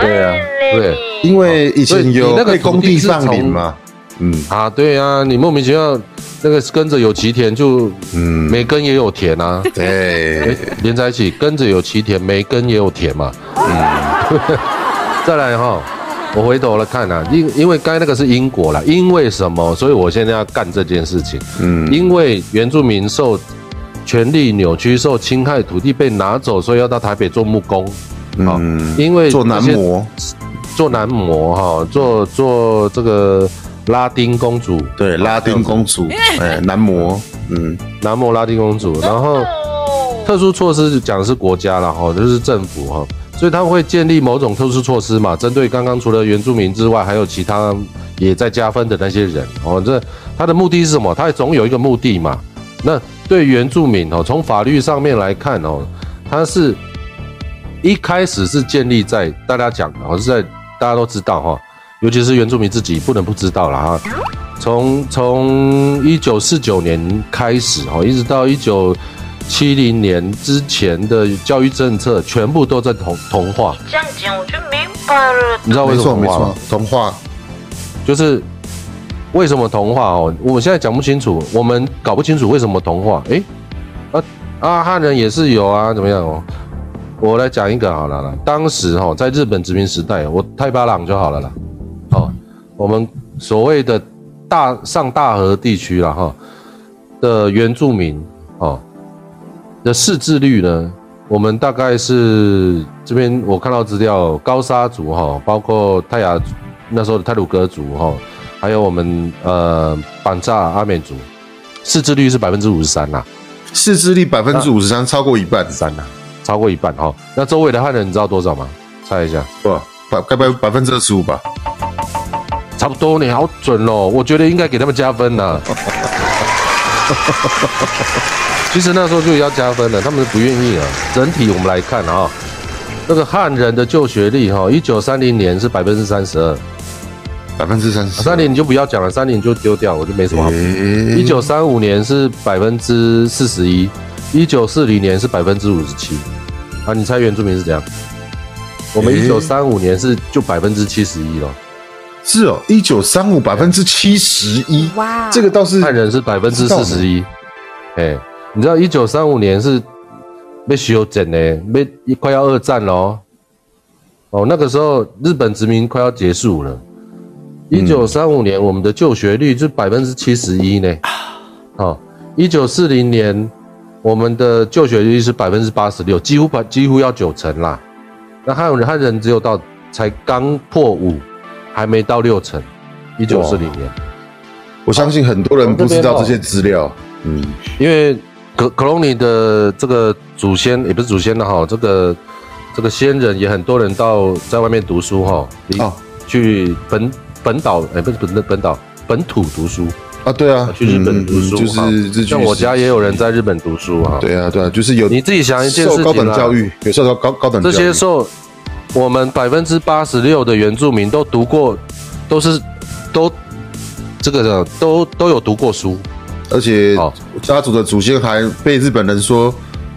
对啊，对。因为以前所以你有那个工土地是地放领从嘛，嗯。啊，对啊，你莫名其妙那个跟着有其田，就嗯，每根也有田啊，对。哎，连在一起，跟着有其田，每根也有田嘛。嗯，再来哈，我回头来看啊，因因为刚才那个是因果啦，因为什么？所以我现在要干这件事情，嗯。因为原住民受权力扭曲、受侵害，土地被拿走，所以要到台北做木工。好嗯，因为做男模，做男模哈，做做这个拉丁公主，对，拉丁公主，哎，男模，嗯男模拉丁公主，然后特殊措施讲的是国家了哈，就是政府哈，所以他们会建立某种特殊措施嘛，针对刚刚除了原住民之外，还有其他也在加分的那些人哦。这他的目的是什么？他总有一个目的嘛。那对原住民哦，从法律上面来看哦，它是一开始是建立在大家讲的，哦，是在大家都知道哈，尤其是原住民自己不能不知道了哈。从从一九四九年开始哦，一直到一九七零年之前的教育政策，全部都在同同化。这样讲我就明白了。你知道为什么同化吗错？，童话，就是为什么同化哦？我现在讲不清楚，我们搞不清楚为什么同化。诶，啊啊，汉人也是有啊，怎么样哦？我来讲一个好了啦。当时哈、哦，在日本殖民时代，我太巴朗就好了啦。哦，我们所谓的大上大河地区了哈的原住民哦的识字率呢，我们大概是这边我看到资料，高沙族哈、包括泰雅那时候的泰鲁格族哈、还有我们呃板扎阿美族，识字率是百分之五十三啦，识字率百分之五十三，超过一半，三啦，超过一半哈、那周围的汉人你知道多少吗？猜一下，哇，百该百百分之二十五吧？差不多，你好准哦，我觉得应该给他们加分呐。其实那时候就要加分了，他们不愿意啊。整体我们来看啊，那个汉人的就学率哈，一九三零年是百分之三十二，百分之三十，三年你就不要讲了，三年就丢掉，我就没什么好。一九三五年是百分之四十一，一九四零年是百分之五十七。啊，你猜原住民是怎样？我们诶一九三五年是就百分之七十一了，是哦，一九三五百分之七十一，哇，这个倒是汉人是百分之四十一。哎，你知道一九三五年是被修整呢，被快要二战喽。哦，那个时候日本殖民快要结束了。一九三五年我们的就学率是百分之七十一呢。哦，一九四零年我们的就学率是百分之八十六，几乎百几乎要九成啦。那汉人汉人只有到才刚破五，还没到六成。一九四零年。我相信很多人不知道这些资料。嗯，因为克克隆尼的这个祖先也不是祖先了哈，这个这个先人也很多人到在外面读书哈，去本本岛哎不是本本岛本土读书，啊，对啊，去日本读书就是日像我家也有人在日本读书啊。对啊，对啊，就是有你自己想一件事情受高等教育，有受到高高等教这育，些受我们百分之八十六的原住民都读过，都是都这个的都都有读过书，而且哦。家族的祖先还被日本人说，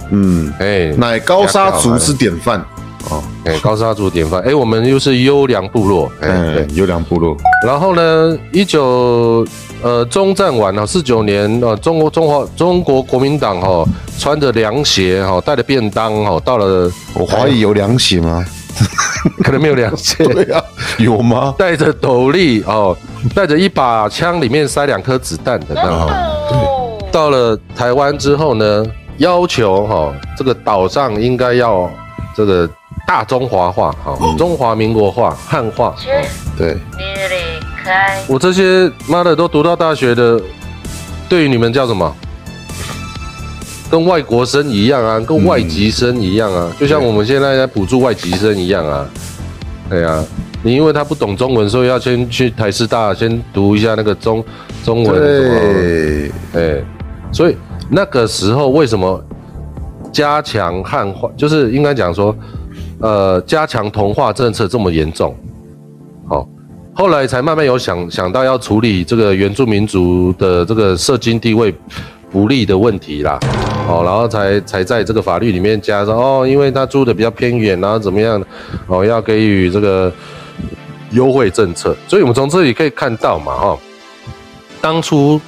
嗯，哎，乃高沙族之典范哦，哎高沙族典范，哎，我们又是优良部落，哎，对。嗯，，优良部落，然后呢，一九呃中战完了，四九年呃中国中华中国国民党哈、哦、穿着凉鞋哈、哦、带着便当哈、哦、到了，我怀疑有凉鞋吗？可能没有凉鞋，对啊，有吗？带着斗笠哦，带着一把枪，里面塞两颗子弹的到了台湾之后呢，要求哈、这个岛上应该要这个大中华化哈、中华民国话汉化。切，对，我这些妈的都读到大学的，对于你们叫什么？跟外国生一样啊，跟外籍生一样啊，就像我们现在在补助外籍生一样啊。对啊，你因为他不懂中文，所以要先去台师大先读一下那个中中文什么。对，哎，所以那个时候为什么加强汉化，就是应该讲说，呃，加强同化政策这么严重？好、后来才慢慢有想想到要处理这个原住民族的这个社经地位不利的问题啦。哦，然后才才在这个法律里面加上哦，因为他住的比较偏远，然后怎么样，哦，要给予这个优惠政策。所以我们从这里可以看到嘛，哈、当初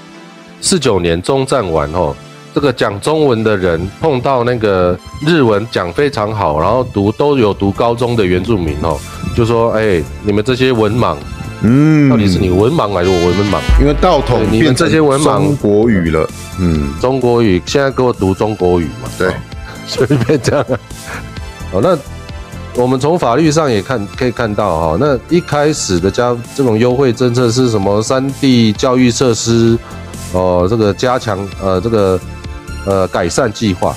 四九年中战完后，这个讲中文的人碰到那个日文讲非常好，然后读都有读高中的原住民哦，就说：“哎，你们这些文盲，嗯，到底是你文盲还是我文盲？因为道统你们这些文盲中国语了，嗯，中国语现在给我读中国语嘛？对哦，所以变这样。哦，那我们从法律上也看可以看到哈、那一开始的加这种优惠政策是什么？三地教育设施哦，这个加强呃这个呃改善计划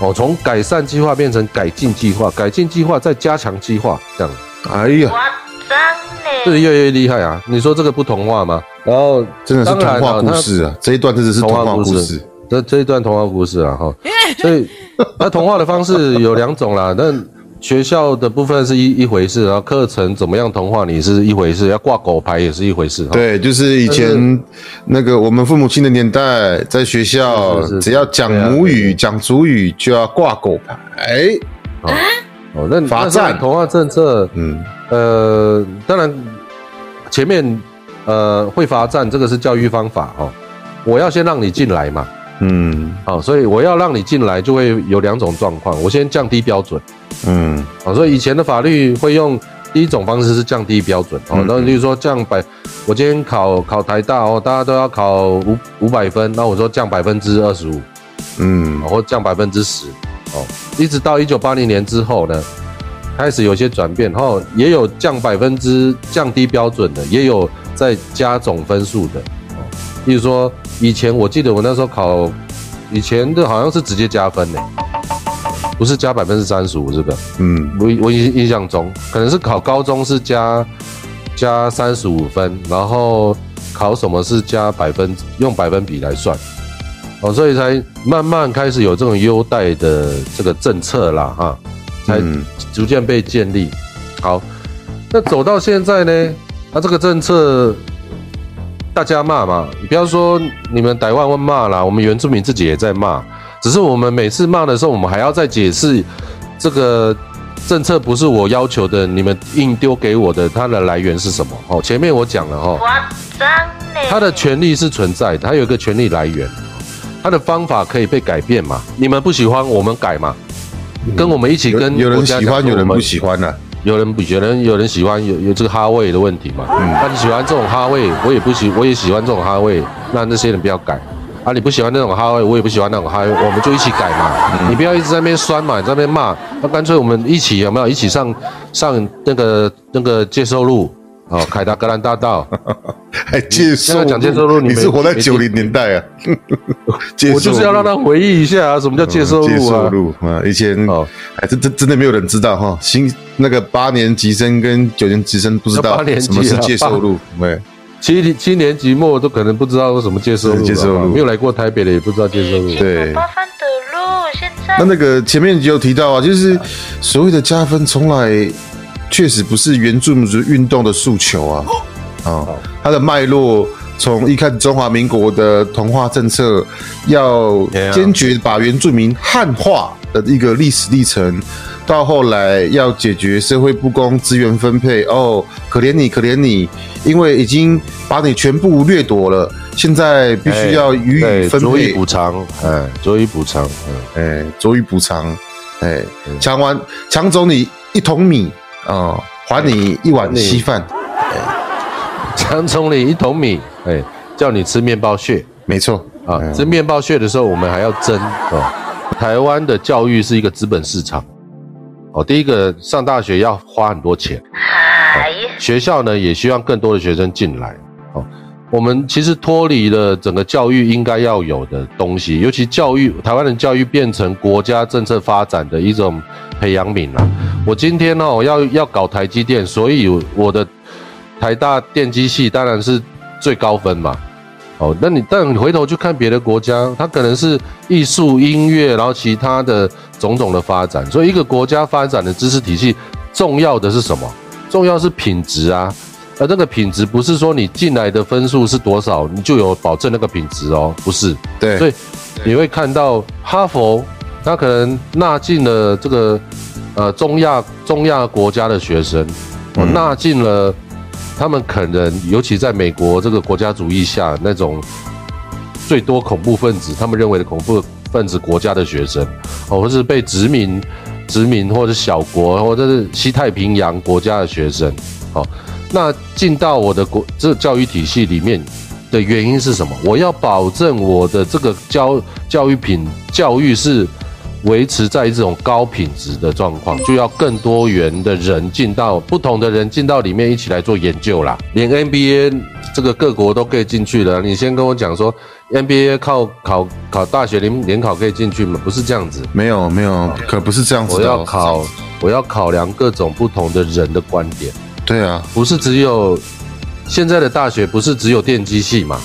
哦，从改善计划变成改进计划，改进计划再加强计划，这样哎呀，我脏呢，这越来越厉害啊！你说这个不童话吗？然后真的是童话故事啊，这一段真的是童话故童话故事，这这一段童话故事啊，哈，所以 那童话的方式有两种啦。那学校的部分是一一回事，然后课程怎么样同化你是一回事，要挂狗牌也是一回事。哈，对，就是以前那个我们父母亲的年代，在学校是是是只要讲母语、讲主语就要挂狗牌，哦，那罚那是站童话政策，嗯，呃，当然前面呃会罚站，这个是教育方法哦。我要先让你进来嘛，嗯好、所以我要让你进来，就会有两种状况。我先降低标准。嗯啊，所以以前的法律会用第一种方式是降低标准哦，嗯那例如说降百，我今天考考台大哦，大家都要考五五百分，那我说降百分之二十五，嗯或降百分之十，哦，一直到一九八零年之后呢，开始有些转变，哦，也有降百分之降低标准的，也有在加总分数的，哦，例如说以前我记得我那时候考，以前的好像是直接加分呢，不是加百分之三十五这个。嗯我我印印象中，可能是考高中是加加三十五分，然后考什么是加百分用百分比来算，哦，所以才慢慢开始有这种优待的这个政策啦，哈，才嗯逐渐被建立。好，那走到现在呢，那、这个政策大家骂嘛，你不要说你们台湾会骂啦，我们原住民自己也在骂，只是我们每次骂的时候，我们还要再解释这个政策不是我要求的，你们硬丢给我的，它的来源是什么？哦，前面我讲了哈、哦，我脏呢，它的权利是存在的，它有一个权利来源，它的方法可以被改变嘛？你们不喜欢，我们改嘛？跟我们一起有跟有人喜欢，有人不喜欢啊呐，有人不有人有人喜欢有有这个哈味的问题嘛？嗯，那你喜欢这种哈味，我也不喜，我也喜欢这种哈味，那那些人不要改啊！你不喜欢那种哈味，我也不喜欢那种哈味，我们就一起改嘛。你不要一直在那边酸嘛，在那边骂，那干脆我们一起有没有一起上上那个那个接收路哦，凯达格兰大道 还接受现在讲接受录你是活在九零年代啊？接 受我就是要让他回忆一下啊，什么叫介收接受入啊？录啊，以前哦哎，这这真的没有人知道哈。新那个八年级生跟九年级生不知道什么是介收入，对，七七年级末都可能不知道什么介收入了，对介收入没有来过台北的也不知道介收入。对八番的路，现在那那个前面有提到啊，就是所谓的加分，从来确实不是原住民族运动的诉求啊，啊，它的脉络从一开始中华民国的同化政策，要坚决把原住民汉化的一个历史历程，到后来要解决社会不公、资源分配，哦，可怜你，可怜你，因为已经把你全部掠夺了，现在必须要予以分对足以配。补偿，哎，足以补偿，嗯，哎，足以补偿，哎，抢完抢走你一桶米啊、还你一碗稀饭，强充你一桶米，哎，叫你吃面包屑没错啊！嗯吃面包屑的时候，我们还要争哦。台湾的教育是一个资本市场，哦，第一个上大学要花很多钱，哦，学校呢也希望更多的学生进来。哦，我们其实脱离了整个教育应该要有的东西，尤其教育，台湾的教育变成国家政策发展的一种培养皿了。我今天哦要要搞台积电，所以我的台大电机系当然是最高分嘛。哦，那你但你回头去看别的国家，它可能是艺术、音乐，然后其他的种种的发展。所以一个国家发展的知识体系，重要的是什么？重要是品质啊。而那个品质不是说你进来的分数是多少，你就有保证那个品质哦，不是。对，所以你会看到哈佛，他可能纳进了这个呃中亚中亚国家的学生，哦，纳进了他们可能尤其在美国这个国家主义下那种最多恐怖分子，他们认为的恐怖分子国家的学生，哦，或是被殖民殖民或者小国或者是西太平洋国家的学生，哦，那进到我的国这教育体系里面的原因是什么？我要保证我的这个教教育品教育是维持在这种高品质的状况，就要更多元的人进到不同的人进到里面一起来做研究啦。连 NBA 这个各国都可以进去了，你先跟我讲说 NBA 靠考考大学联联考可以进去吗？不是这样子。没有没有，可不是这样子我。要考，我要考量各种不同的人的观点，对啊，不是只有现在的大学不是只有电机系嘛，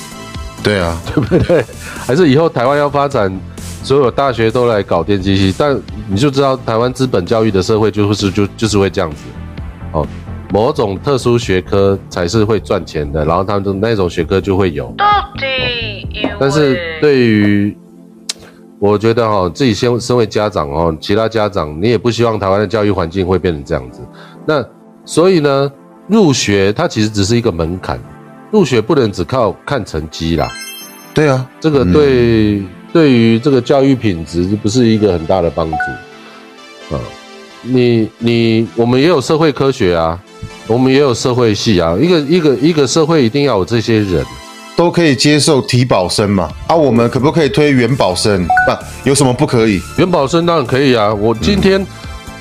对啊，对不对？还是以后台湾要发展，所有大学都来搞电机系，但你就知道台湾资本教育的社会就是就就是会这样子，哦，某种特殊学科才是会赚钱的，然后他们的那种学科就会有，到底但是对于我觉得哈、自己先身为家长哦，其他家长你也不希望台湾的教育环境会变成这样子。那所以呢，入学它其实只是一个门槛，入学不能只靠看成绩啦。对啊，这个对、对于这个教育品质不是一个很大的帮助啊。你你我们也有社会科学啊，我们也有社会系啊，一个一个一个社会一定要有这些人。都可以接受体保生嘛？啊，我们可不可以推元保生？啊，有什么不可以？元宝生当然可以啊。我今天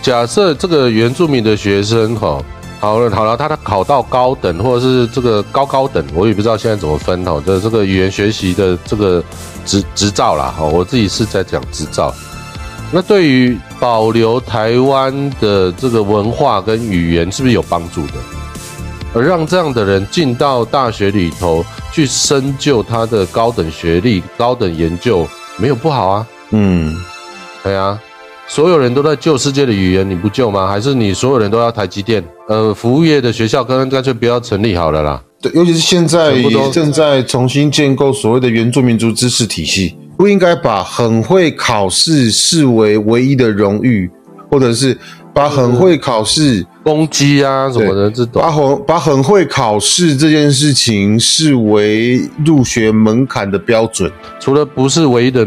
假设这个原住民的学生哈，好了好了，他他考到高等或者是这个高高等，我也不知道现在怎么分哈。这这个语言学习的这个执执照啦，哈，我自己是在讲执照。那对于保留台湾的这个文化跟语言，是不是有帮助的？而让这样的人进到大学里头去深究他的高等学历、高等研究，没有不好啊。嗯，对啊，所有人都在救世界的语言，你不救吗？还是你所有人都要台积电？呃，服务业的学校干干脆不要成立好了啦。对，尤其是现在全部都也正在重新建构所谓的原住民族知识体系，不应该把很会考试视为唯一的荣誉，或者是把很会考试、攻击啊什么的这种把，很把很会考试这件事情视为入学门槛的标准。除了不是唯一的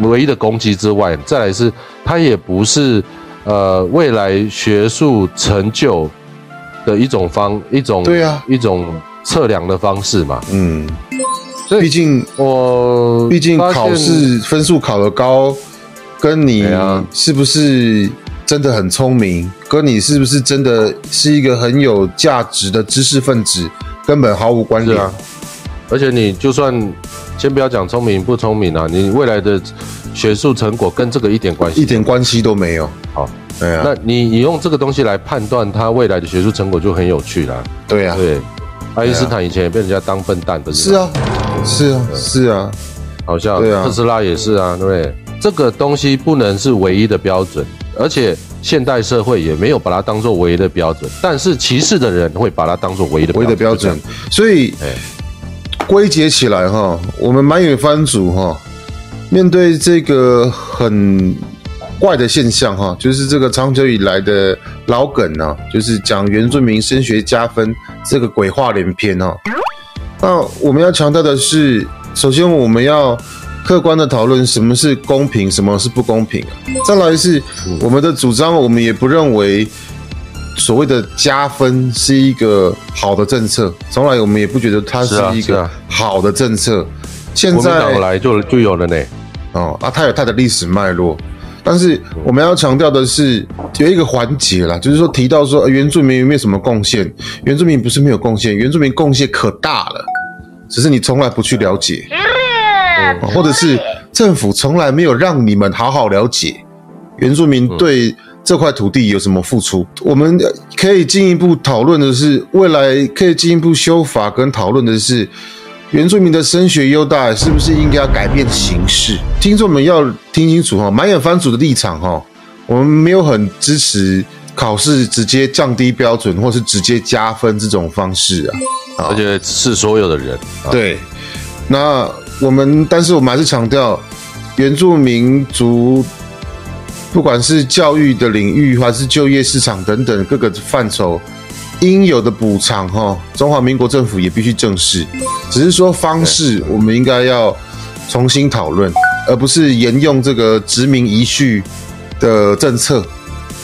唯一的攻击之外，再来是它也不是呃未来学术成就的一种方一种对啊一种测量的方式嘛。嗯，所以毕竟我毕竟考试分数考得高，跟你是不是真的很聪明，跟你是不是真的是一个很有价值的知识分子，根本毫无关联。啊，而且你就算先不要讲聪明不聪明啊，你未来的学术成果跟这个一点关系一点关系都没有。好。对啊，那你你用这个东西来判断他未来的学术成果就很有趣啦。对啊，对，爱因斯坦以前也被人家当笨蛋，不是？是啊，是啊，是啊，好像特斯拉也是啊，对不对？这个东西不能是唯一的标准，而且现代社会也没有把它当做唯一的标准，但是歧视的人会把它当做唯一的唯一的标准。所以哎归结起来哈，我们满眼番组哈，面对这个很怪的现象哈，就是这个长久以来的老梗啊，就是讲原住民升学加分这个鬼话连篇哈。那我们要强调的是，首先我们要客观的讨论什么是公平，什么是不公平。再来是我们的主张，我们也不认为所谓的加分是一个好的政策，从来我们也不觉得它是一个好的政策。现国民在党来就就有了呢。哦啊，它有它的历史脉络，但是我们要强调的是有一个环节啦，就是说提到说、呃原住民有没有什么贡献？原住民不是没有贡献，原住民贡献可大了，只是你从来不去了解，哦或者是政府从来没有让你们好好了解原住民对这块土地有什么付出。我们呃可以进一步讨论的是，未来可以进一步修法跟讨论的是。原住民的升学优待是不是应该要改变形式？听众们要听清楚哈，满眼番主的立场哈，我们没有很支持考试直接降低标准或是直接加分这种方式啊。而且是所有的人。啊，对，那我们但是我们还是强调，原住民族不管是教育的领域还是就业市场等等各个范畴。应有的补偿，哈，中华民国政府也必须正视。只是说方式，我们应该要重新讨论，而不是沿用这个殖民遗绪的政策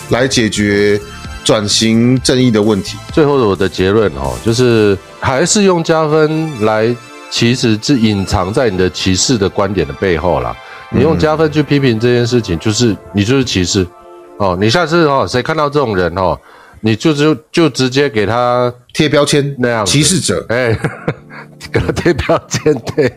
来解决转型正义的问题。最后的我的结论哦，就是还是用加分来，其实是隐藏在你的歧视的观点的背后啦。你用加分去批评这件事情，就是你就是歧视哦。你下次哦，谁看到这种人哦，你就就就直接给他贴标签那样歧视者，哎，给他贴标签，对，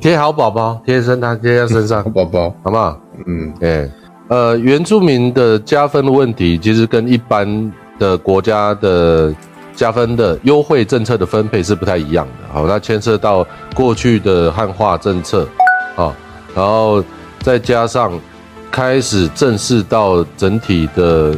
贴好宝宝，贴身他贴在身上，宝宝，好不好？嗯，哎，呃，原住民的加分的问题，其实跟一般的国家的加分的优惠政策的分配是不太一样的。好，那牵涉到过去的汉化政策，好，然后再加上开始正视到整体的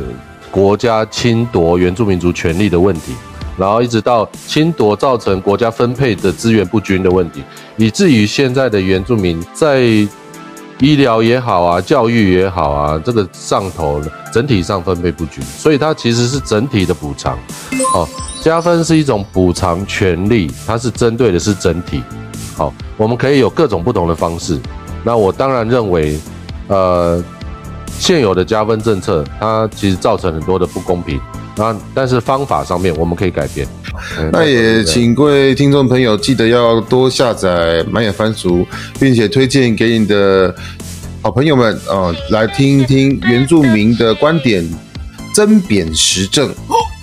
国家侵夺原住民族权利的问题。然后一直到侵夺造成国家分配的资源不均的问题，以至于现在的原住民在医疗也好啊，教育也好啊，这个上头整体上分配不均，所以它其实是整体的补偿。哦，加分是一种补偿权利，它是针对的是整体。好，我们可以有各种不同的方式。那我当然认为，呃，现有的加分政策，它其实造成很多的不公平。那但是方法上面我们可以改变。嗯那也请各位听众朋友记得要多下载满眼番薯，并且推荐给你的好朋友们啊、呃来听一听原住民的观点，针砭时政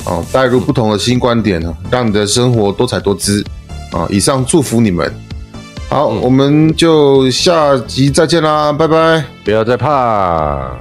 啊、带入不同的新观点啊，让你的生活多彩多姿啊、以上祝福你们。好，我们就下集再见啦，拜拜。不要再怕。